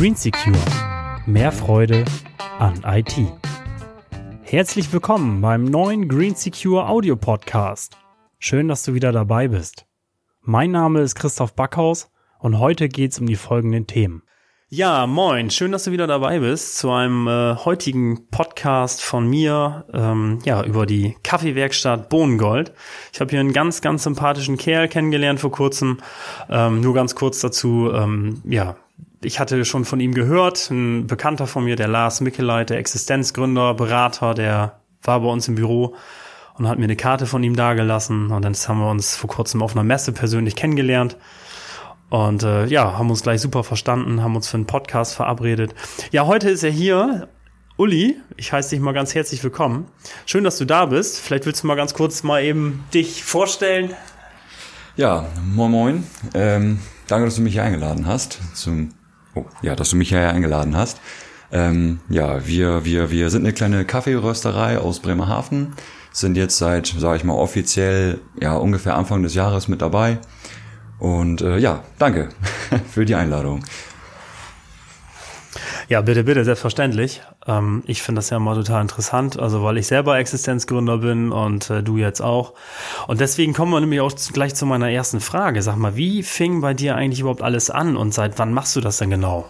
Green Secure. Mehr Freude an IT. Herzlich willkommen beim neuen Green Secure Audio Podcast. Schön, dass du wieder dabei bist. Mein Name ist Christoph Backhaus und heute geht's um die folgenden Themen. Ja, moin, schön, dass du wieder dabei bist zu einem äh, heutigen Podcast von mir, ähm, ja, über die Kaffeewerkstatt Bohnengold. Ich habe hier einen ganz, ganz sympathischen Kerl kennengelernt vor kurzem. Ähm, nur ganz kurz dazu, ähm, ja, ich hatte schon von ihm gehört, ein Bekannter von mir, der Lars Mickeleit, der Existenzgründer, Berater, der war bei uns im Büro und hat mir eine Karte von ihm dagelassen und dann haben wir uns vor kurzem auf einer Messe persönlich kennengelernt. Und äh, ja, haben uns gleich super verstanden, haben uns für einen Podcast verabredet. Ja, heute ist er hier. Uli, ich heiße dich mal ganz herzlich willkommen. Schön, dass du da bist. Vielleicht willst du mal ganz kurz mal eben dich vorstellen. Ja, moin moin. Ähm, danke, dass du mich hier eingeladen hast. Zum, oh, ja, dass du mich hier eingeladen hast. Ähm, ja, wir, wir, wir sind eine kleine Kaffeerösterei aus Bremerhaven. Sind jetzt seit, sage ich mal, offiziell ja ungefähr Anfang des Jahres mit dabei und äh, ja, danke für die Einladung. Ja, bitte, bitte, selbstverständlich. Ähm, ich finde das ja immer total interessant, also weil ich selber Existenzgründer bin und äh, du jetzt auch. Und deswegen kommen wir nämlich auch gleich zu meiner ersten Frage. Sag mal, wie fing bei dir eigentlich überhaupt alles an und seit wann machst du das denn genau?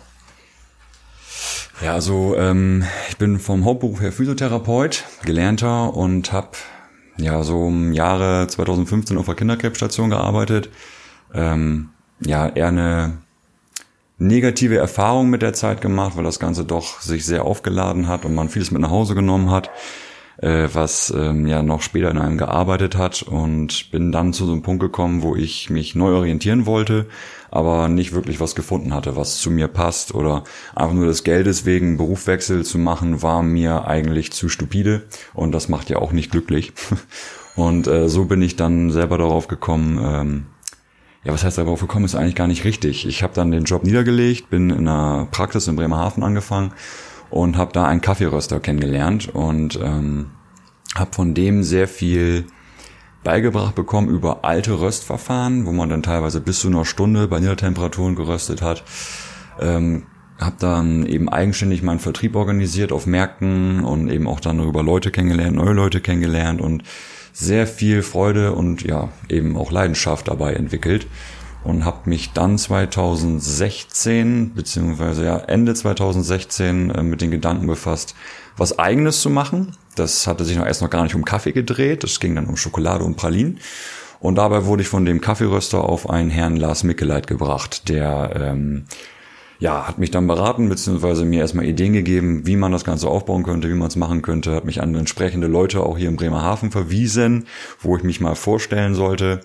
Ja, also ähm, ich bin vom Hauptberuf her Physiotherapeut, gelernter und habe ja so im Jahre 2015 auf der Kinderkrebsstation gearbeitet ähm, ja eher eine negative Erfahrung mit der Zeit gemacht, weil das Ganze doch sich sehr aufgeladen hat und man vieles mit nach Hause genommen hat, äh, was ähm, ja noch später in einem gearbeitet hat und bin dann zu so einem Punkt gekommen, wo ich mich neu orientieren wollte, aber nicht wirklich was gefunden hatte, was zu mir passt oder einfach nur des Geldes wegen Berufwechsel zu machen, war mir eigentlich zu stupide und das macht ja auch nicht glücklich. Und äh, so bin ich dann selber darauf gekommen, ähm, ja, was heißt darauf gekommen, ist eigentlich gar nicht richtig. Ich habe dann den Job niedergelegt, bin in einer Praxis in Bremerhaven angefangen und habe da einen Kaffeeröster kennengelernt und ähm, habe von dem sehr viel beigebracht bekommen über alte Röstverfahren, wo man dann teilweise bis zu einer Stunde bei Niedertemperaturen geröstet hat. Ähm, habe dann eben eigenständig meinen Vertrieb organisiert auf Märkten und eben auch dann darüber Leute kennengelernt, neue Leute kennengelernt und sehr viel Freude und ja, eben auch Leidenschaft dabei entwickelt und habe mich dann 2016 beziehungsweise ja Ende 2016 äh, mit den Gedanken befasst, was eigenes zu machen. Das hatte sich noch erst noch gar nicht um Kaffee gedreht, es ging dann um Schokolade und Pralinen. Und dabei wurde ich von dem Kaffeeröster auf einen Herrn Lars Mickeleit gebracht, der ähm, ja, hat mich dann beraten, beziehungsweise mir erstmal Ideen gegeben, wie man das Ganze aufbauen könnte, wie man es machen könnte, hat mich an entsprechende Leute auch hier in Bremerhaven verwiesen, wo ich mich mal vorstellen sollte.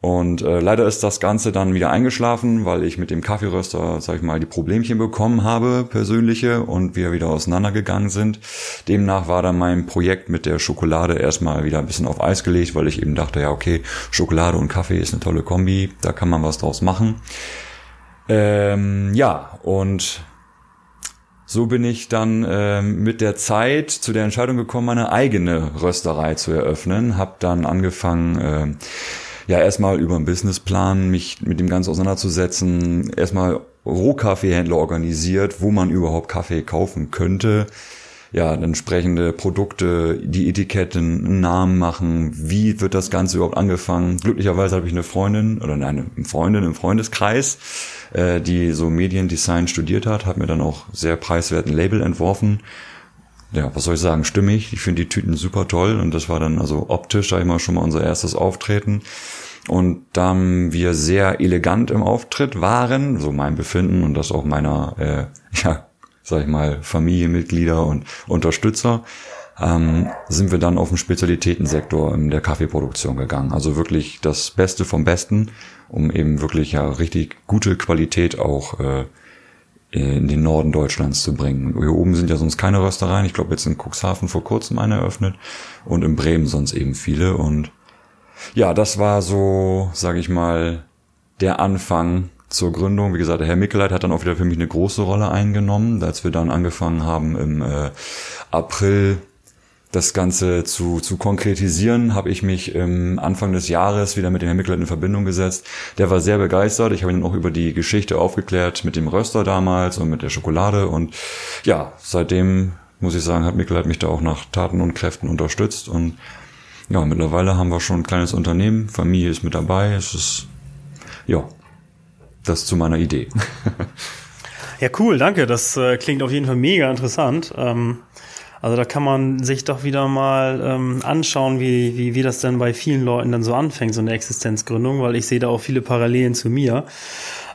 Und äh, leider ist das Ganze dann wieder eingeschlafen, weil ich mit dem Kaffeeröster, sag ich mal, die Problemchen bekommen habe, persönliche, und wir wieder auseinandergegangen sind. Demnach war dann mein Projekt mit der Schokolade erstmal wieder ein bisschen auf Eis gelegt, weil ich eben dachte, ja, okay, Schokolade und Kaffee ist eine tolle Kombi, da kann man was draus machen. Ähm, ja, und so bin ich dann ähm, mit der Zeit zu der Entscheidung gekommen, meine eigene Rösterei zu eröffnen. Hab dann angefangen, äh, ja, erstmal über einen Businessplan mich mit dem Ganzen auseinanderzusetzen. Erstmal Rohkaffeehändler organisiert, wo man überhaupt Kaffee kaufen könnte ja, entsprechende Produkte, die Etiketten, Namen machen, wie wird das Ganze überhaupt angefangen. Glücklicherweise habe ich eine Freundin oder eine Freundin im Freundeskreis, äh, die so Mediendesign studiert hat, hat mir dann auch sehr preiswerten Label entworfen. Ja, was soll ich sagen, stimmig. Ich finde die Tüten super toll und das war dann also optisch, sag ich mal, schon mal unser erstes Auftreten. Und da wir sehr elegant im Auftritt waren, so mein Befinden und das auch meiner äh, ja, sag ich mal, Familienmitglieder und Unterstützer, ähm, sind wir dann auf den Spezialitätensektor in der Kaffeeproduktion gegangen. Also wirklich das Beste vom Besten, um eben wirklich ja richtig gute Qualität auch äh, in den Norden Deutschlands zu bringen. Hier oben sind ja sonst keine Röstereien. Ich glaube, jetzt in Cuxhaven vor kurzem eine eröffnet und in Bremen sonst eben viele. Und ja, das war so, sage ich mal, der Anfang zur Gründung. Wie gesagt, der Herr Mickeleit hat dann auch wieder für mich eine große Rolle eingenommen, als wir dann angefangen haben im äh, April das Ganze zu, zu konkretisieren, habe ich mich ähm, Anfang des Jahres wieder mit dem Herrn Mickler in Verbindung gesetzt. Der war sehr begeistert. Ich habe ihn auch über die Geschichte aufgeklärt mit dem Röster damals und mit der Schokolade. Und ja, seitdem muss ich sagen, hat Mikkel mich da auch nach Taten und Kräften unterstützt. Und ja, mittlerweile haben wir schon ein kleines Unternehmen. Familie ist mit dabei. Es ist, ja, das zu meiner Idee. ja, cool, danke. Das äh, klingt auf jeden Fall mega interessant. Ähm also da kann man sich doch wieder mal ähm, anschauen, wie, wie, wie das denn bei vielen Leuten dann so anfängt, so eine Existenzgründung, weil ich sehe da auch viele Parallelen zu mir.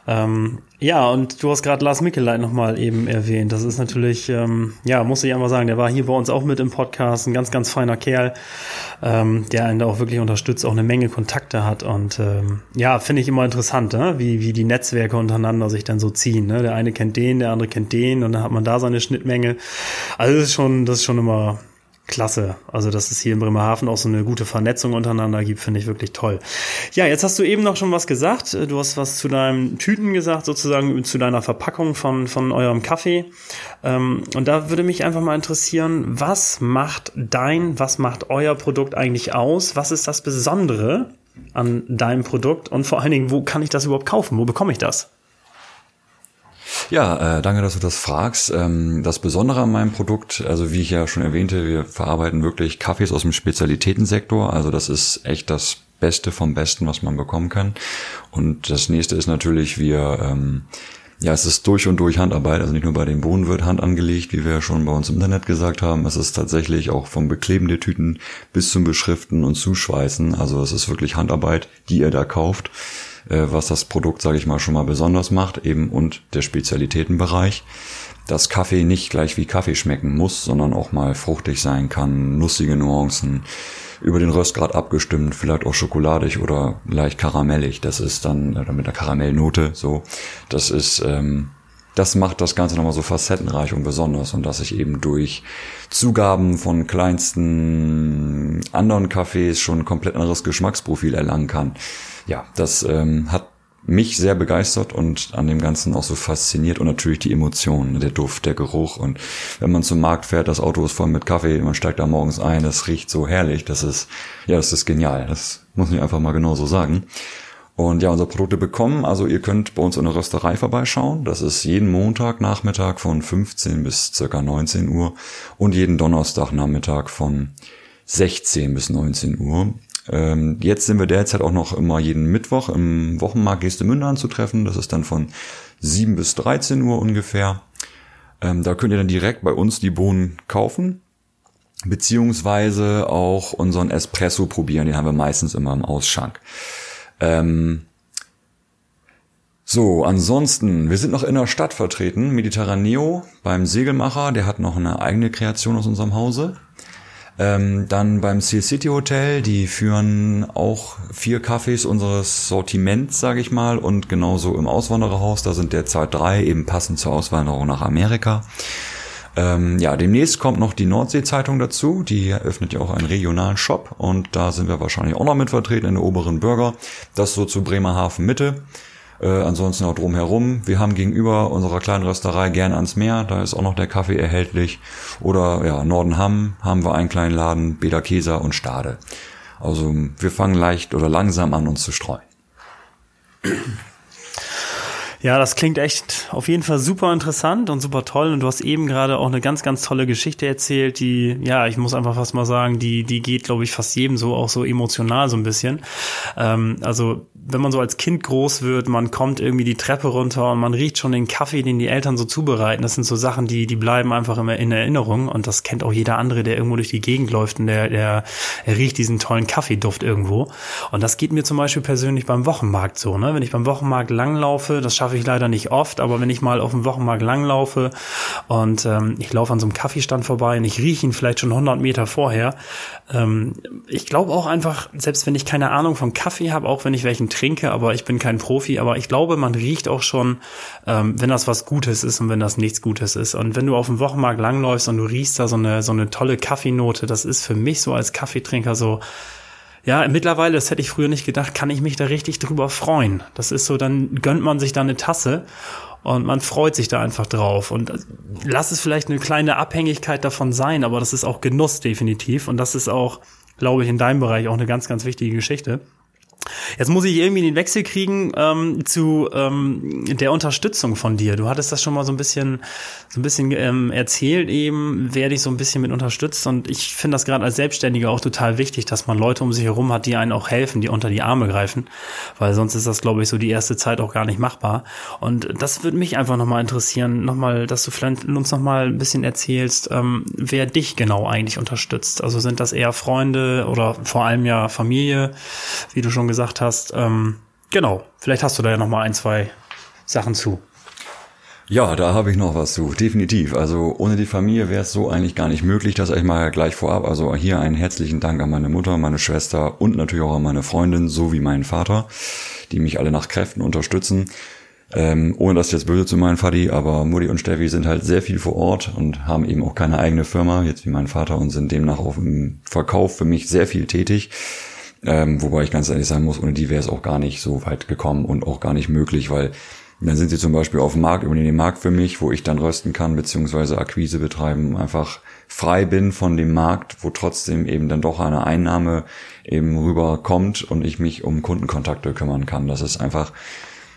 Ähm, ja, und du hast gerade Lars Mickeleit nochmal eben erwähnt. Das ist natürlich, ähm, ja, muss ich einfach sagen, der war hier bei uns auch mit im Podcast, ein ganz, ganz feiner Kerl, ähm, der einen da auch wirklich unterstützt, auch eine Menge Kontakte hat. Und ähm, ja, finde ich immer interessant, ne? wie, wie die Netzwerke untereinander sich dann so ziehen. Ne? Der eine kennt den, der andere kennt den und dann hat man da seine Schnittmenge. Also das ist schon, das ist schon immer klasse. Also, dass es hier in Bremerhaven auch so eine gute Vernetzung untereinander gibt, finde ich wirklich toll. Ja, jetzt hast du eben noch schon was gesagt. Du hast was zu deinem Tüten gesagt, sozusagen zu deiner Verpackung von, von eurem Kaffee. Ähm, und da würde mich einfach mal interessieren, was macht dein, was macht euer Produkt eigentlich aus? Was ist das Besondere an deinem Produkt? Und vor allen Dingen, wo kann ich das überhaupt kaufen? Wo bekomme ich das? Ja, äh, danke, dass du das fragst. Ähm, das Besondere an meinem Produkt, also wie ich ja schon erwähnte, wir verarbeiten wirklich Kaffees aus dem Spezialitätensektor. Also das ist echt das Beste vom Besten, was man bekommen kann. Und das nächste ist natürlich, wir ähm, ja, es ist durch und durch Handarbeit, also nicht nur bei den Bohnen wird Hand angelegt, wie wir schon bei uns im Internet gesagt haben. Es ist tatsächlich auch vom Bekleben der Tüten bis zum Beschriften und Zuschweißen. Also es ist wirklich Handarbeit, die ihr da kauft. Äh, was das Produkt, sage ich mal, schon mal besonders macht, eben und der Spezialitätenbereich. Dass Kaffee nicht gleich wie Kaffee schmecken muss, sondern auch mal fruchtig sein kann, nussige Nuancen, über den Röstgrad abgestimmt, vielleicht auch schokoladig oder leicht karamellig. Das ist dann, oder mit der Karamellnote so. Das ist, ähm, das macht das Ganze nochmal so facettenreich und besonders und dass ich eben durch Zugaben von kleinsten anderen Kaffees schon ein komplett anderes Geschmacksprofil erlangen kann ja, das ähm, hat mich sehr begeistert und an dem Ganzen auch so fasziniert und natürlich die Emotionen, der Duft, der Geruch und wenn man zum Markt fährt, das Auto ist voll mit Kaffee, man steigt da morgens ein, das riecht so herrlich, das ist, ja, das ist genial, das muss ich einfach mal genauso sagen. Und ja, unsere Produkte bekommen, also ihr könnt bei uns in der Rösterei vorbeischauen. Das ist jeden Montag Nachmittag von 15 bis circa 19 Uhr und jeden Donnerstag Nachmittag von 16 bis 19 Uhr. Ähm, jetzt sind wir derzeit auch noch immer jeden Mittwoch im Wochenmarkt Gestemünde anzutreffen. Das ist dann von 7 bis 13 Uhr ungefähr. Ähm, da könnt ihr dann direkt bei uns die Bohnen kaufen. Beziehungsweise auch unseren Espresso probieren. Den haben wir meistens immer im Ausschank. Ähm, so, ansonsten, wir sind noch in der Stadt vertreten. Mediterraneo beim Segelmacher, der hat noch eine eigene Kreation aus unserem Hause. Ähm, dann beim Seal City Hotel, die führen auch vier Cafés unseres Sortiments, sage ich mal, und genauso im Auswandererhaus, da sind derzeit drei, eben passend zur Auswanderung nach Amerika. Ähm, ja, demnächst kommt noch die Nordsee-Zeitung dazu, die eröffnet ja auch einen regionalen Shop und da sind wir wahrscheinlich auch noch mit vertreten in der oberen Bürger. Das so zu Bremerhaven Mitte. Äh, ansonsten auch drumherum. Wir haben gegenüber unserer kleinen Rösterei gern ans Meer, da ist auch noch der Kaffee erhältlich. Oder ja, Nordenham haben wir einen kleinen Laden, Beda Keser und Stade. Also wir fangen leicht oder langsam an, uns zu streuen. Ja, das klingt echt auf jeden Fall super interessant und super toll. Und du hast eben gerade auch eine ganz, ganz tolle Geschichte erzählt, die, ja, ich muss einfach fast mal sagen, die, die geht, glaube ich, fast jedem so auch so emotional so ein bisschen. Ähm, also wenn man so als Kind groß wird, man kommt irgendwie die Treppe runter und man riecht schon den Kaffee, den die Eltern so zubereiten. Das sind so Sachen, die, die bleiben einfach immer in Erinnerung. Und das kennt auch jeder andere, der irgendwo durch die Gegend läuft und der, der, der riecht diesen tollen Kaffeeduft irgendwo. Und das geht mir zum Beispiel persönlich beim Wochenmarkt so, ne? Wenn ich beim Wochenmarkt langlaufe, das schaffe ich leider nicht oft, aber wenn ich mal auf dem Wochenmarkt langlaufe und ähm, ich laufe an so einem Kaffeestand vorbei und ich rieche ihn vielleicht schon 100 Meter vorher, ähm, ich glaube auch einfach, selbst wenn ich keine Ahnung vom Kaffee habe, auch wenn ich welchen trinke, aber ich bin kein Profi, aber ich glaube, man riecht auch schon, ähm, wenn das was Gutes ist und wenn das nichts Gutes ist. Und wenn du auf dem Wochenmarkt langläufst und du riechst da so eine, so eine tolle Kaffeenote, das ist für mich so als Kaffeetrinker so, ja, mittlerweile, das hätte ich früher nicht gedacht, kann ich mich da richtig drüber freuen. Das ist so, dann gönnt man sich da eine Tasse und man freut sich da einfach drauf. Und lass es vielleicht eine kleine Abhängigkeit davon sein, aber das ist auch Genuss definitiv. Und das ist auch, glaube ich, in deinem Bereich auch eine ganz, ganz wichtige Geschichte. Jetzt muss ich irgendwie den Wechsel kriegen ähm, zu ähm, der Unterstützung von dir. Du hattest das schon mal so ein bisschen, so ein bisschen ähm, erzählt eben, wer dich so ein bisschen mit unterstützt. Und ich finde das gerade als Selbstständiger auch total wichtig, dass man Leute um sich herum hat, die einen auch helfen, die unter die Arme greifen, weil sonst ist das, glaube ich, so die erste Zeit auch gar nicht machbar. Und das würde mich einfach nochmal interessieren, nochmal, dass du vielleicht uns nochmal ein bisschen erzählst, ähm, wer dich genau eigentlich unterstützt. Also sind das eher Freunde oder vor allem ja Familie, wie du schon gesagt hast. Ähm, genau, vielleicht hast du da ja noch mal ein, zwei Sachen zu. Ja, da habe ich noch was zu, definitiv. Also ohne die Familie wäre es so eigentlich gar nicht möglich, das ich mal gleich vorab. Also hier einen herzlichen Dank an meine Mutter, meine Schwester und natürlich auch an meine Freundin sowie meinen Vater, die mich alle nach Kräften unterstützen. Ähm, ohne das jetzt böse zu meinen, Fadi, aber Mutti und Steffi sind halt sehr viel vor Ort und haben eben auch keine eigene Firma, jetzt wie mein Vater, und sind demnach auch im Verkauf für mich sehr viel tätig. Ähm, wobei ich ganz ehrlich sagen muss, ohne die wäre es auch gar nicht so weit gekommen und auch gar nicht möglich, weil dann sind sie zum Beispiel auf dem Markt, übernehmen den Markt für mich, wo ich dann rösten kann, beziehungsweise Akquise betreiben, einfach frei bin von dem Markt, wo trotzdem eben dann doch eine Einnahme eben rüberkommt und ich mich um Kundenkontakte kümmern kann. Das ist einfach,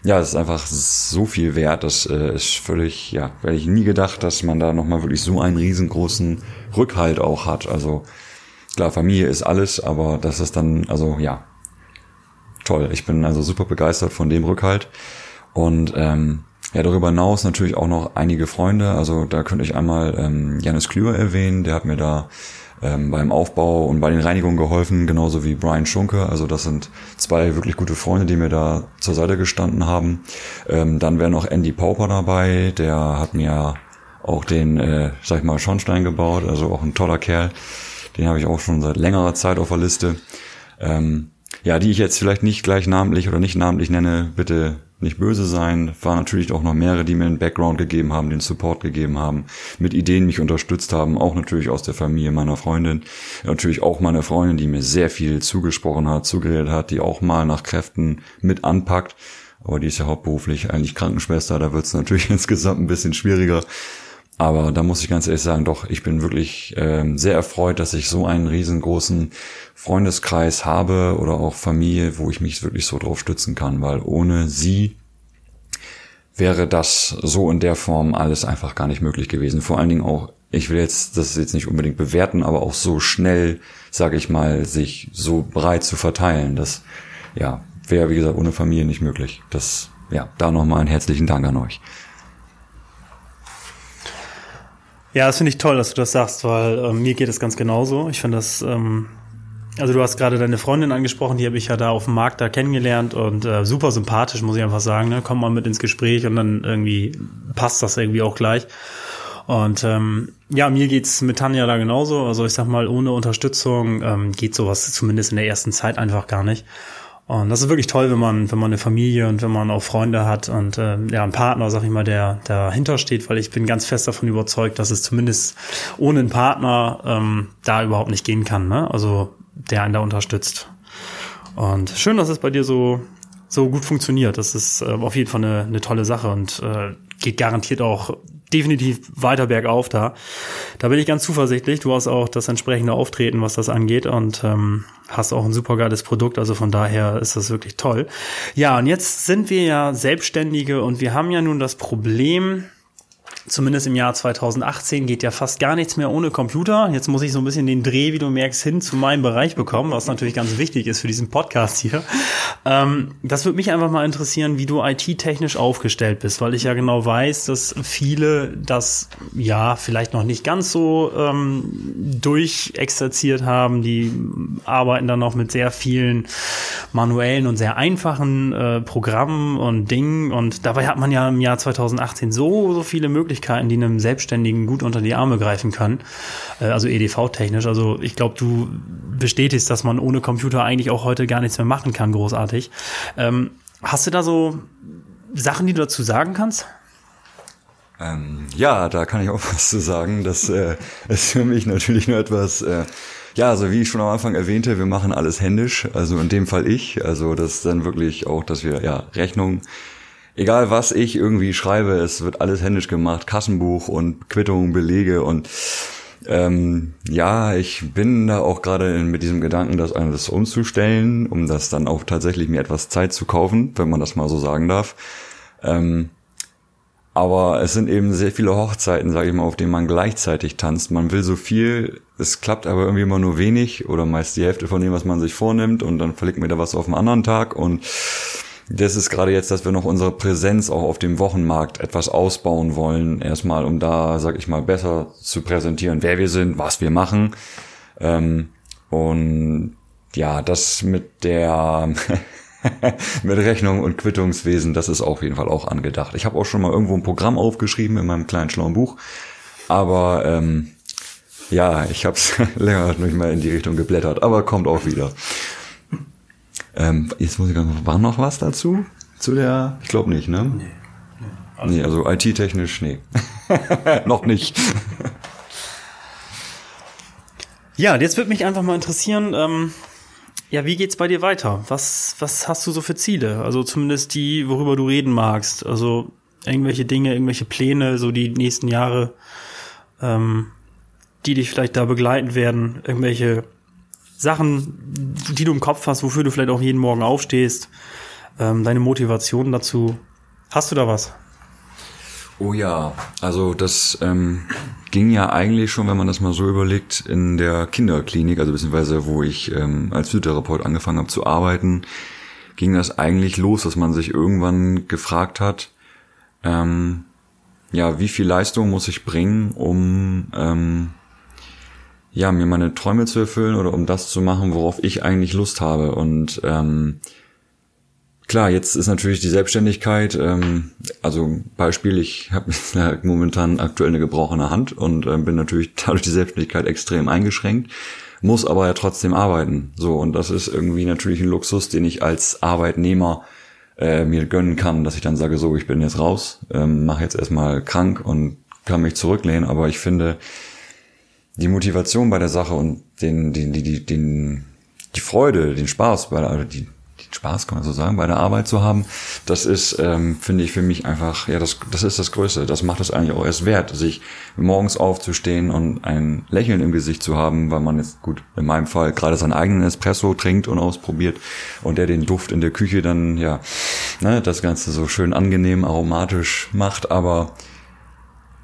ja, das ist einfach so viel wert. Das äh, ist völlig, ja, hätte ich nie gedacht, dass man da nochmal wirklich so einen riesengroßen Rückhalt auch hat. Also Klar, Familie ist alles, aber das ist dann, also ja, toll. Ich bin also super begeistert von dem Rückhalt. Und ähm, ja, darüber hinaus natürlich auch noch einige Freunde. Also da könnte ich einmal ähm, Janis Klüver erwähnen, der hat mir da ähm, beim Aufbau und bei den Reinigungen geholfen, genauso wie Brian Schunke. Also das sind zwei wirklich gute Freunde, die mir da zur Seite gestanden haben. Ähm, dann wäre noch Andy Pauper dabei, der hat mir auch den, äh, sag ich mal, Schornstein gebaut, also auch ein toller Kerl. Den habe ich auch schon seit längerer Zeit auf der Liste. Ähm, ja, die ich jetzt vielleicht nicht gleich namentlich oder nicht namentlich nenne, bitte nicht böse sein. War natürlich auch noch mehrere, die mir einen Background gegeben haben, den Support gegeben haben, mit Ideen mich unterstützt haben, auch natürlich aus der Familie meiner Freundin. Natürlich auch meine Freundin, die mir sehr viel zugesprochen hat, zugeredet hat, die auch mal nach Kräften mit anpackt. Aber die ist ja hauptberuflich eigentlich Krankenschwester, da wird es natürlich insgesamt ein bisschen schwieriger. Aber da muss ich ganz ehrlich sagen, doch, ich bin wirklich ähm, sehr erfreut, dass ich so einen riesengroßen Freundeskreis habe oder auch Familie, wo ich mich wirklich so drauf stützen kann, weil ohne sie wäre das so in der Form alles einfach gar nicht möglich gewesen. Vor allen Dingen auch, ich will jetzt das jetzt nicht unbedingt bewerten, aber auch so schnell, sage ich mal, sich so breit zu verteilen. Das ja wäre wie gesagt ohne Familie nicht möglich. Das ja da nochmal einen herzlichen Dank an euch. Ja, das finde ich toll, dass du das sagst, weil äh, mir geht es ganz genauso. Ich finde das, ähm, also du hast gerade deine Freundin angesprochen, die habe ich ja da auf dem Markt da kennengelernt und äh, super sympathisch, muss ich einfach sagen. Ne? Kommt mal mit ins Gespräch und dann irgendwie passt das irgendwie auch gleich. Und ähm, ja, mir geht's mit Tanja da genauso. Also ich sag mal, ohne Unterstützung ähm, geht sowas zumindest in der ersten Zeit einfach gar nicht. Und das ist wirklich toll, wenn man, wenn man eine Familie und wenn man auch Freunde hat und äh, ja, einen Partner, sag ich mal, der dahinter steht, weil ich bin ganz fest davon überzeugt, dass es zumindest ohne einen Partner ähm, da überhaupt nicht gehen kann, ne? Also der einen da unterstützt. Und schön, dass es bei dir so, so gut funktioniert. Das ist äh, auf jeden Fall eine, eine tolle Sache und äh, geht garantiert auch definitiv weiter bergauf da. Da bin ich ganz zuversichtlich. Du hast auch das entsprechende Auftreten, was das angeht und ähm, hast auch ein super geiles Produkt. Also von daher ist das wirklich toll. Ja, und jetzt sind wir ja Selbstständige und wir haben ja nun das Problem, zumindest im Jahr 2018 geht ja fast gar nichts mehr ohne Computer. Jetzt muss ich so ein bisschen den Dreh, wie du merkst, hin zu meinem Bereich bekommen, was natürlich ganz wichtig ist für diesen Podcast hier. Ähm, das würde mich einfach mal interessieren, wie du IT-technisch aufgestellt bist, weil ich ja genau weiß, dass viele das ja vielleicht noch nicht ganz so ähm, durchexerziert haben. Die arbeiten dann noch mit sehr vielen manuellen und sehr einfachen äh, Programmen und Dingen. Und dabei hat man ja im Jahr 2018 so, so viele Möglichkeiten Möglichkeiten, die einem Selbstständigen gut unter die Arme greifen können. Äh, also EDV-technisch. Also ich glaube, du bestätigst, dass man ohne Computer eigentlich auch heute gar nichts mehr machen kann, großartig. Ähm, hast du da so Sachen, die du dazu sagen kannst? Ähm, ja, da kann ich auch was zu sagen. Das äh, ist für mich natürlich nur etwas äh, Ja, also wie ich schon am Anfang erwähnte, wir machen alles händisch, also in dem Fall ich. Also das ist dann wirklich auch, dass wir ja Rechnung, egal was ich irgendwie schreibe, es wird alles händisch gemacht, Kassenbuch und Quittungen, Belege und ähm, ja, ich bin da auch gerade mit diesem Gedanken, das alles umzustellen, um das dann auch tatsächlich mir etwas Zeit zu kaufen, wenn man das mal so sagen darf. Ähm, aber es sind eben sehr viele Hochzeiten, sage ich mal, auf denen man gleichzeitig tanzt. Man will so viel, es klappt aber irgendwie immer nur wenig oder meist die Hälfte von dem, was man sich vornimmt und dann verlegt mir da was auf einen anderen Tag und das ist gerade jetzt, dass wir noch unsere Präsenz auch auf dem Wochenmarkt etwas ausbauen wollen. Erstmal, um da, sag ich mal, besser zu präsentieren, wer wir sind, was wir machen. Ähm, und ja, das mit der mit Rechnung und Quittungswesen, das ist auf jeden Fall auch angedacht. Ich habe auch schon mal irgendwo ein Programm aufgeschrieben in meinem kleinen schlauen Buch, aber ähm, ja, ich habe es länger nicht mal in die Richtung geblättert, aber kommt auch wieder. Ähm, jetzt muss ich ganz, war noch was dazu? Zu der, ich glaube nicht, ne? Nee. Nee, nee also IT-technisch, nee. noch nicht. Ja, jetzt würde mich einfach mal interessieren, ähm, ja, wie geht's bei dir weiter? Was, was hast du so für Ziele? Also zumindest die, worüber du reden magst. Also irgendwelche Dinge, irgendwelche Pläne, so die nächsten Jahre, ähm, die dich vielleicht da begleiten werden, irgendwelche Sachen, die du im Kopf hast, wofür du vielleicht auch jeden Morgen aufstehst, ähm, deine Motivation dazu. Hast du da was? Oh ja, also das ähm, ging ja eigentlich schon, wenn man das mal so überlegt, in der Kinderklinik, also beziehungsweise wo ich ähm, als Physiotherapeut angefangen habe zu arbeiten, ging das eigentlich los, dass man sich irgendwann gefragt hat, ähm, ja, wie viel Leistung muss ich bringen, um ähm, ja, mir meine Träume zu erfüllen oder um das zu machen, worauf ich eigentlich Lust habe. Und ähm, klar, jetzt ist natürlich die Selbstständigkeit, ähm, also Beispiel, ich habe momentan aktuell eine gebrochene Hand und äh, bin natürlich dadurch die Selbstständigkeit extrem eingeschränkt, muss aber ja trotzdem arbeiten. So, und das ist irgendwie natürlich ein Luxus, den ich als Arbeitnehmer äh, mir gönnen kann, dass ich dann sage, so, ich bin jetzt raus, ähm, mache jetzt erstmal krank und kann mich zurücklehnen, aber ich finde, die Motivation bei der Sache und den, den, die, die, den, die Freude, den Spaß bei der, die, den Spaß kann man so sagen, bei der Arbeit zu haben, das ist, ähm, finde ich für mich einfach, ja, das, das ist das Größte. Das macht es eigentlich auch erst wert, sich morgens aufzustehen und ein Lächeln im Gesicht zu haben, weil man jetzt gut, in meinem Fall gerade seinen eigenen Espresso trinkt und ausprobiert und der den Duft in der Küche dann, ja, ne, das Ganze so schön angenehm aromatisch macht, aber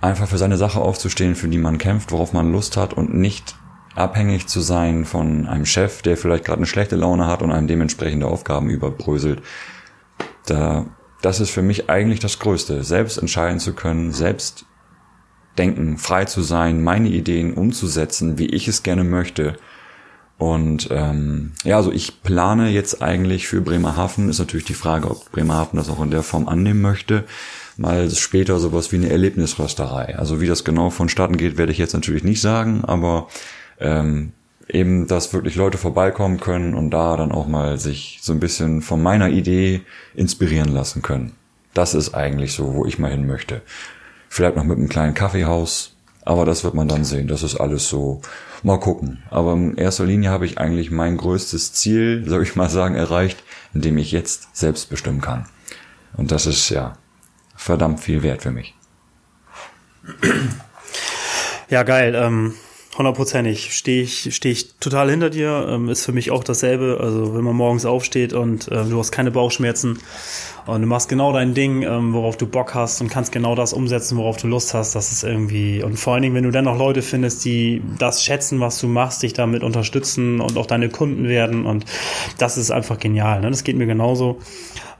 einfach für seine Sache aufzustehen, für die man kämpft, worauf man Lust hat und nicht abhängig zu sein von einem Chef, der vielleicht gerade eine schlechte Laune hat und einem dementsprechende Aufgaben überbröselt. Da, das ist für mich eigentlich das Größte, selbst entscheiden zu können, selbst denken, frei zu sein, meine Ideen umzusetzen, wie ich es gerne möchte. Und ähm, ja, also ich plane jetzt eigentlich für Bremerhaven, ist natürlich die Frage, ob Bremerhaven das auch in der Form annehmen möchte mal später sowas wie eine Erlebnisrösterei. Also wie das genau vonstatten geht, werde ich jetzt natürlich nicht sagen, aber ähm, eben, dass wirklich Leute vorbeikommen können und da dann auch mal sich so ein bisschen von meiner Idee inspirieren lassen können. Das ist eigentlich so, wo ich mal hin möchte. Vielleicht noch mit einem kleinen Kaffeehaus, aber das wird man dann sehen. Das ist alles so, mal gucken. Aber in erster Linie habe ich eigentlich mein größtes Ziel, soll ich mal sagen, erreicht, indem ich jetzt selbst bestimmen kann. Und das ist ja verdammt viel wert für mich. Ja, geil. Ähm, hundertprozentig stehe ich, stehe ich total hinter dir. Ähm, ist für mich auch dasselbe. Also wenn man morgens aufsteht und äh, du hast keine Bauchschmerzen und du machst genau dein Ding, ähm, worauf du Bock hast und kannst genau das umsetzen, worauf du Lust hast. Das ist irgendwie und vor allen Dingen, wenn du dann noch Leute findest, die das schätzen, was du machst, dich damit unterstützen und auch deine Kunden werden und das ist einfach genial. Ne? Das geht mir genauso.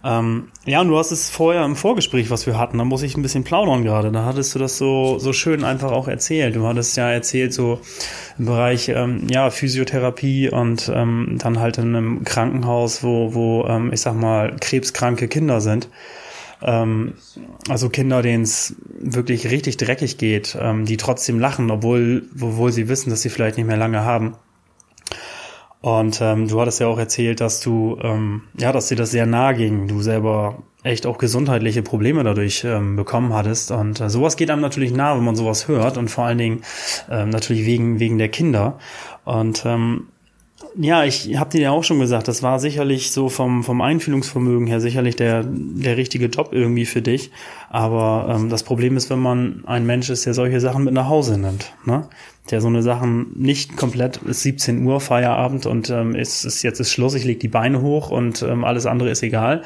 Ähm, ja, und du hast es vorher im Vorgespräch, was wir hatten, da muss ich ein bisschen plaudern gerade. Da hattest du das so, so schön einfach auch erzählt. Du hattest ja erzählt, so im Bereich ähm, ja, Physiotherapie und ähm, dann halt in einem Krankenhaus, wo, wo ähm, ich sag mal, krebskranke Kinder sind. Ähm, also Kinder, denen es wirklich richtig dreckig geht, ähm, die trotzdem lachen, obwohl, obwohl sie wissen, dass sie vielleicht nicht mehr lange haben. Und ähm, du hattest ja auch erzählt, dass du, ähm, ja, dass dir das sehr nahe ging, du selber echt auch gesundheitliche Probleme dadurch ähm, bekommen hattest. Und äh, sowas geht einem natürlich nahe, wenn man sowas hört und vor allen Dingen ähm, natürlich wegen, wegen der Kinder. Und ähm, ja, ich habe dir ja auch schon gesagt, das war sicherlich so vom, vom Einfühlungsvermögen her sicherlich der, der richtige Job irgendwie für dich. Aber ähm, das Problem ist, wenn man ein Mensch ist, der solche Sachen mit nach Hause nimmt. Ne? der so eine Sachen nicht komplett ist 17 Uhr Feierabend und ähm, ist, ist jetzt ist Schluss, ich leg die Beine hoch und ähm, alles andere ist egal,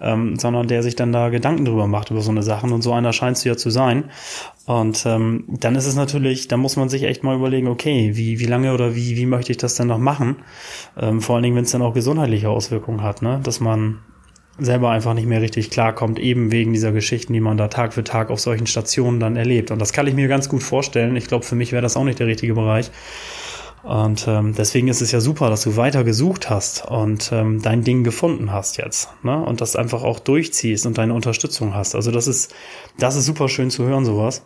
ähm, sondern der sich dann da Gedanken drüber macht über so eine Sachen und so einer scheinst du ja zu sein. Und ähm, dann ist es natürlich, da muss man sich echt mal überlegen, okay, wie, wie lange oder wie, wie möchte ich das denn noch machen? Ähm, vor allen Dingen, wenn es dann auch gesundheitliche Auswirkungen hat, ne? Dass man selber einfach nicht mehr richtig klarkommt, eben wegen dieser Geschichten, die man da Tag für Tag auf solchen Stationen dann erlebt. Und das kann ich mir ganz gut vorstellen. Ich glaube, für mich wäre das auch nicht der richtige Bereich. Und ähm, deswegen ist es ja super, dass du weiter gesucht hast und ähm, dein Ding gefunden hast jetzt. Ne? Und das einfach auch durchziehst und deine Unterstützung hast. Also das ist, das ist super schön zu hören, sowas.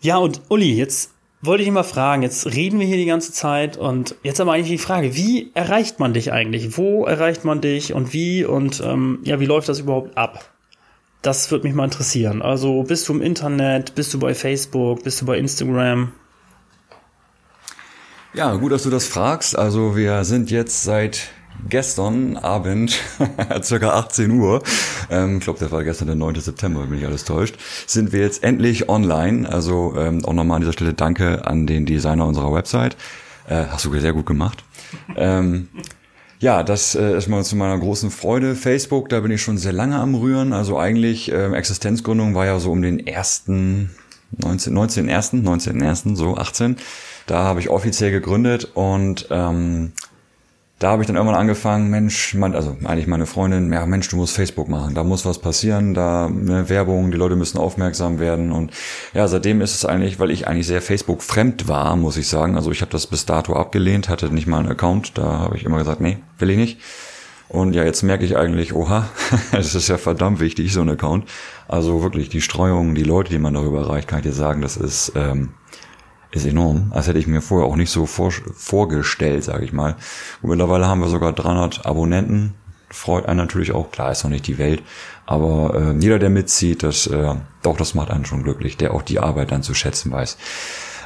Ja, und Uli, jetzt wollte ich immer fragen, jetzt reden wir hier die ganze Zeit und jetzt aber eigentlich die Frage, wie erreicht man dich eigentlich? Wo erreicht man dich und wie und ähm, ja, wie läuft das überhaupt ab? Das würde mich mal interessieren. Also bist du im Internet, bist du bei Facebook, bist du bei Instagram? Ja, gut, dass du das fragst. Also wir sind jetzt seit gestern Abend, circa 18 Uhr, ähm, ich glaube, das war gestern der 9. September, wenn mich alles täuscht, sind wir jetzt endlich online. Also ähm, auch nochmal an dieser Stelle danke an den Designer unserer Website. Äh, hast du sehr gut gemacht. ähm, ja, das äh, ist mal zu meiner großen Freude. Facebook, da bin ich schon sehr lange am Rühren. Also eigentlich äh, Existenzgründung war ja so um den ersten 19, 19. 1., 19. 1., so 18. Da habe ich offiziell gegründet und ähm, da habe ich dann irgendwann angefangen, Mensch, mein, also eigentlich meine Freundin, ja Mensch, du musst Facebook machen, da muss was passieren, da eine Werbung, die Leute müssen aufmerksam werden und ja, seitdem ist es eigentlich, weil ich eigentlich sehr Facebook fremd war, muss ich sagen, also ich habe das bis dato abgelehnt, hatte nicht mal einen Account, da habe ich immer gesagt, nee, will ich nicht. Und ja, jetzt merke ich eigentlich, oha, es ist ja verdammt wichtig, so ein Account. Also wirklich die Streuung, die Leute, die man darüber erreicht, kann ich dir sagen, das ist ähm, ist enorm. Das hätte ich mir vorher auch nicht so vor, vorgestellt, sage ich mal. Und mittlerweile haben wir sogar 300 Abonnenten. Freut einen natürlich auch. Klar, ist noch nicht die Welt. Aber äh, jeder, der mitzieht, das, äh, doch, das macht einen schon glücklich, der auch die Arbeit dann zu schätzen weiß.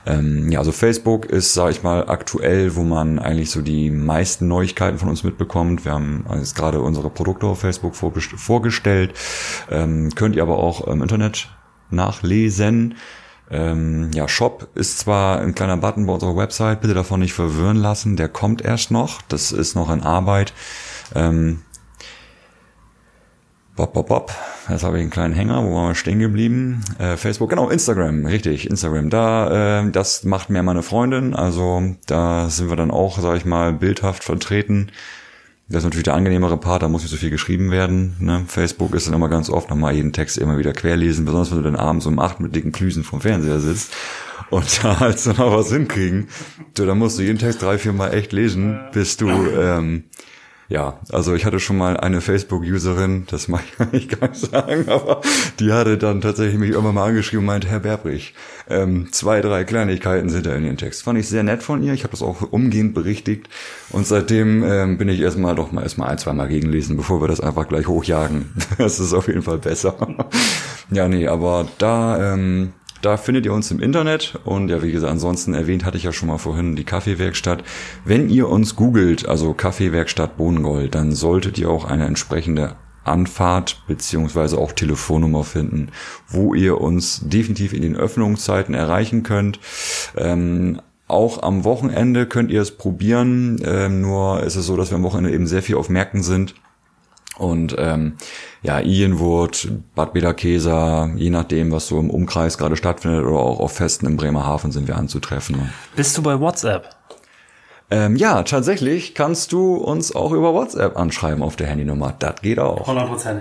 Ähm, ja, also Facebook ist, sage ich mal, aktuell, wo man eigentlich so die meisten Neuigkeiten von uns mitbekommt. Wir haben jetzt gerade unsere Produkte auf Facebook vorgestellt. Ähm, könnt ihr aber auch im Internet nachlesen. Ähm, ja, Shop ist zwar ein kleiner Button bei unserer Website, bitte davon nicht verwirren lassen, der kommt erst noch, das ist noch in Arbeit. Ähm, Bob, Bob, Bob. Jetzt habe ich einen kleinen Hänger, wo waren wir stehen geblieben? Äh, Facebook, genau, Instagram, richtig, Instagram. Da, äh, das macht mehr meine Freundin, also da sind wir dann auch, sag ich mal, bildhaft vertreten. Das ist natürlich der angenehmere Part, da muss nicht so viel geschrieben werden. Ne? Facebook ist dann immer ganz oft nochmal jeden Text immer wieder querlesen, besonders wenn du dann abends um acht mit dicken Klüsen vom Fernseher sitzt und da halt so noch was hinkriegen. Du, da musst du jeden Text drei, vier Mal echt lesen, bis du ähm, ja, also ich hatte schon mal eine Facebook-Userin, das mag ich gar nicht sagen, aber die hatte dann tatsächlich mich irgendwann mal angeschrieben und meinte, Herr Berbrich, ähm, zwei, drei Kleinigkeiten sind da in Ihrem Text. Fand ich sehr nett von ihr, ich habe das auch umgehend berichtigt und seitdem ähm, bin ich erstmal doch mal erstmal ein, zwei Mal gegenlesen, bevor wir das einfach gleich hochjagen. Das ist auf jeden Fall besser. ja, nee, aber da ähm, da findet ihr uns im Internet und ja, wie gesagt, ansonsten erwähnt hatte ich ja schon mal vorhin die Kaffeewerkstatt. Wenn ihr uns googelt, also Kaffeewerkstatt Bohnengold, dann solltet ihr auch eine entsprechende Anfahrt beziehungsweise auch Telefonnummer finden, wo ihr uns definitiv in den Öffnungszeiten erreichen könnt. Ähm, auch am Wochenende könnt ihr es probieren, ähm, nur ist es so, dass wir am Wochenende eben sehr viel auf Märkten sind und ähm, ja, Ienwurt, Bad Bederkesa, je nachdem, was so im Umkreis gerade stattfindet oder auch auf Festen in Bremerhaven sind wir anzutreffen. Bist du bei WhatsApp? Ähm, ja, tatsächlich kannst du uns auch über WhatsApp anschreiben auf der Handynummer. Das geht auch. 100%.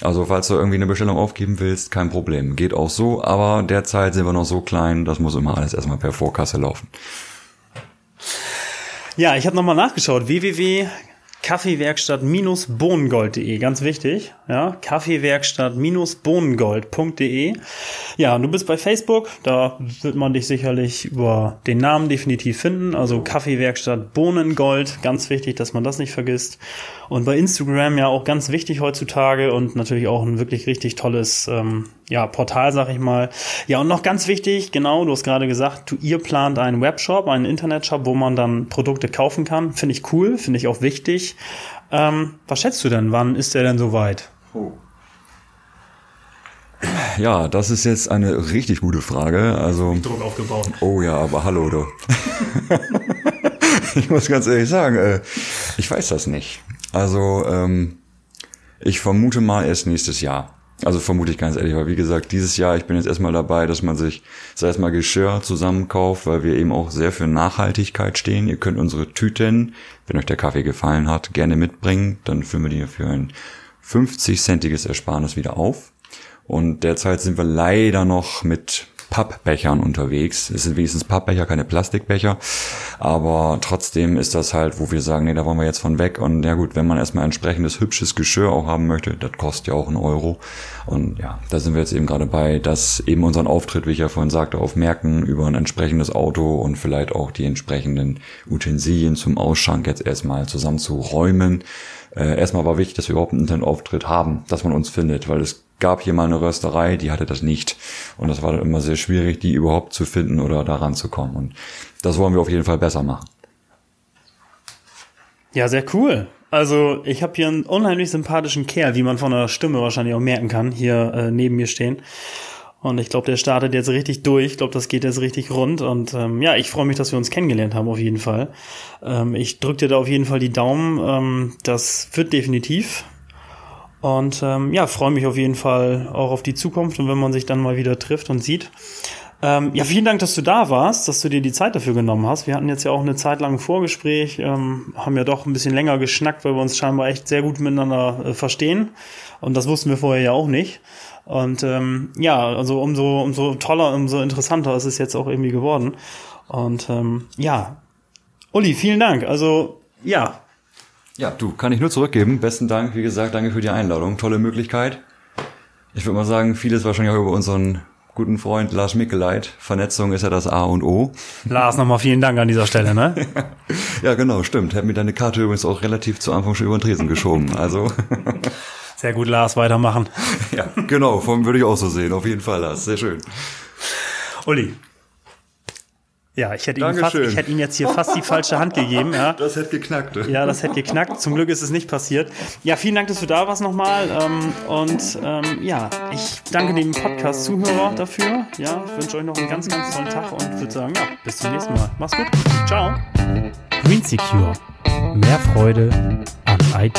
Also falls du irgendwie eine Bestellung aufgeben willst, kein Problem. Geht auch so, aber derzeit sind wir noch so klein, das muss immer alles erstmal per Vorkasse laufen. Ja, ich habe nochmal nachgeschaut. www Kaffeewerkstatt-bohnengold.de, ganz wichtig, ja, Kaffeewerkstatt-bohnengold.de. Ja, du bist bei Facebook, da wird man dich sicherlich über den Namen definitiv finden, also Kaffeewerkstatt Bohnengold, ganz wichtig, dass man das nicht vergisst. Und bei Instagram ja auch ganz wichtig heutzutage und natürlich auch ein wirklich richtig tolles ähm, ja, Portal, sag ich mal. Ja, und noch ganz wichtig, genau, du hast gerade gesagt, du, ihr plant einen Webshop, einen Internetshop, wo man dann Produkte kaufen kann. Finde ich cool, finde ich auch wichtig. Ähm, was schätzt du denn? Wann ist der denn soweit? Oh. Ja, das ist jetzt eine richtig gute Frage. Also Druck aufgebaut. Oh ja, aber hallo du. ich muss ganz ehrlich sagen, äh, ich weiß das nicht. Also ähm, ich vermute mal erst nächstes Jahr. Also vermute ich ganz ehrlich, weil wie gesagt, dieses Jahr, ich bin jetzt erstmal dabei, dass man sich, sei es mal Geschirr zusammenkauft, weil wir eben auch sehr für Nachhaltigkeit stehen. Ihr könnt unsere Tüten, wenn euch der Kaffee gefallen hat, gerne mitbringen. Dann füllen wir die für ein 50-centiges Ersparnis wieder auf. Und derzeit sind wir leider noch mit Pappbechern unterwegs. Es sind wenigstens Pappbecher, keine Plastikbecher. Aber trotzdem ist das halt, wo wir sagen, nee, da wollen wir jetzt von weg. Und ja gut, wenn man erstmal entsprechendes hübsches Geschirr auch haben möchte, das kostet ja auch einen Euro. Und ja, da sind wir jetzt eben gerade bei, dass eben unseren Auftritt, wie ich ja vorhin sagte, auf Märkten über ein entsprechendes Auto und vielleicht auch die entsprechenden Utensilien zum Ausschank jetzt erstmal zusammen zu räumen. Äh, erstmal war wichtig, dass wir überhaupt einen Internetauftritt haben, dass man uns findet, weil es gab hier mal eine Rösterei, die hatte das nicht. Und das war dann immer sehr schwierig, die überhaupt zu finden oder daran zu kommen. Und das wollen wir auf jeden Fall besser machen. Ja, sehr cool. Also ich habe hier einen unheimlich sympathischen Kerl, wie man von der Stimme wahrscheinlich auch merken kann, hier äh, neben mir stehen. Und ich glaube, der startet jetzt richtig durch. Ich glaube, das geht jetzt richtig rund. Und ähm, ja, ich freue mich, dass wir uns kennengelernt haben, auf jeden Fall. Ähm, ich drücke dir da auf jeden Fall die Daumen. Ähm, das wird definitiv. Und ähm, ja, freue mich auf jeden Fall auch auf die Zukunft und wenn man sich dann mal wieder trifft und sieht. Ähm, ja, vielen Dank, dass du da warst, dass du dir die Zeit dafür genommen hast. Wir hatten jetzt ja auch eine Zeit lang ein Vorgespräch, ähm, haben ja doch ein bisschen länger geschnackt, weil wir uns scheinbar echt sehr gut miteinander äh, verstehen. Und das wussten wir vorher ja auch nicht. Und ähm, ja, also umso, umso toller, umso interessanter ist es jetzt auch irgendwie geworden. Und ähm, ja, Uli, vielen Dank. Also ja, ja, du, kann ich nur zurückgeben. Besten Dank, wie gesagt, danke für die Einladung. Tolle Möglichkeit. Ich würde mal sagen, vieles wahrscheinlich auch über unseren guten Freund Lars Mickeleit. Vernetzung ist ja das A und O. Lars, nochmal vielen Dank an dieser Stelle, ne? ja, genau, stimmt. Hat mir deine Karte übrigens auch relativ zu Anfang schon über den Tresen geschoben. Also. Sehr gut, Lars, weitermachen. ja, genau, würde ich auch so sehen. Auf jeden Fall, Lars. Sehr schön. Uli, ja, ich hätte, ihm fast, ich hätte ihm jetzt hier fast die falsche Hand gegeben. Ja. Das hätte geknackt. Ja, das hätte geknackt. Zum Glück ist es nicht passiert. Ja, vielen Dank, dass du da warst nochmal. Ähm, und ähm, ja, ich danke dem Podcast-Zuhörer dafür. Ja, ich wünsche euch noch einen ganz, ganz tollen Tag und würde sagen, ja, bis zum nächsten Mal. Mach's gut. Ciao. Green Secure. Mehr Freude an IT.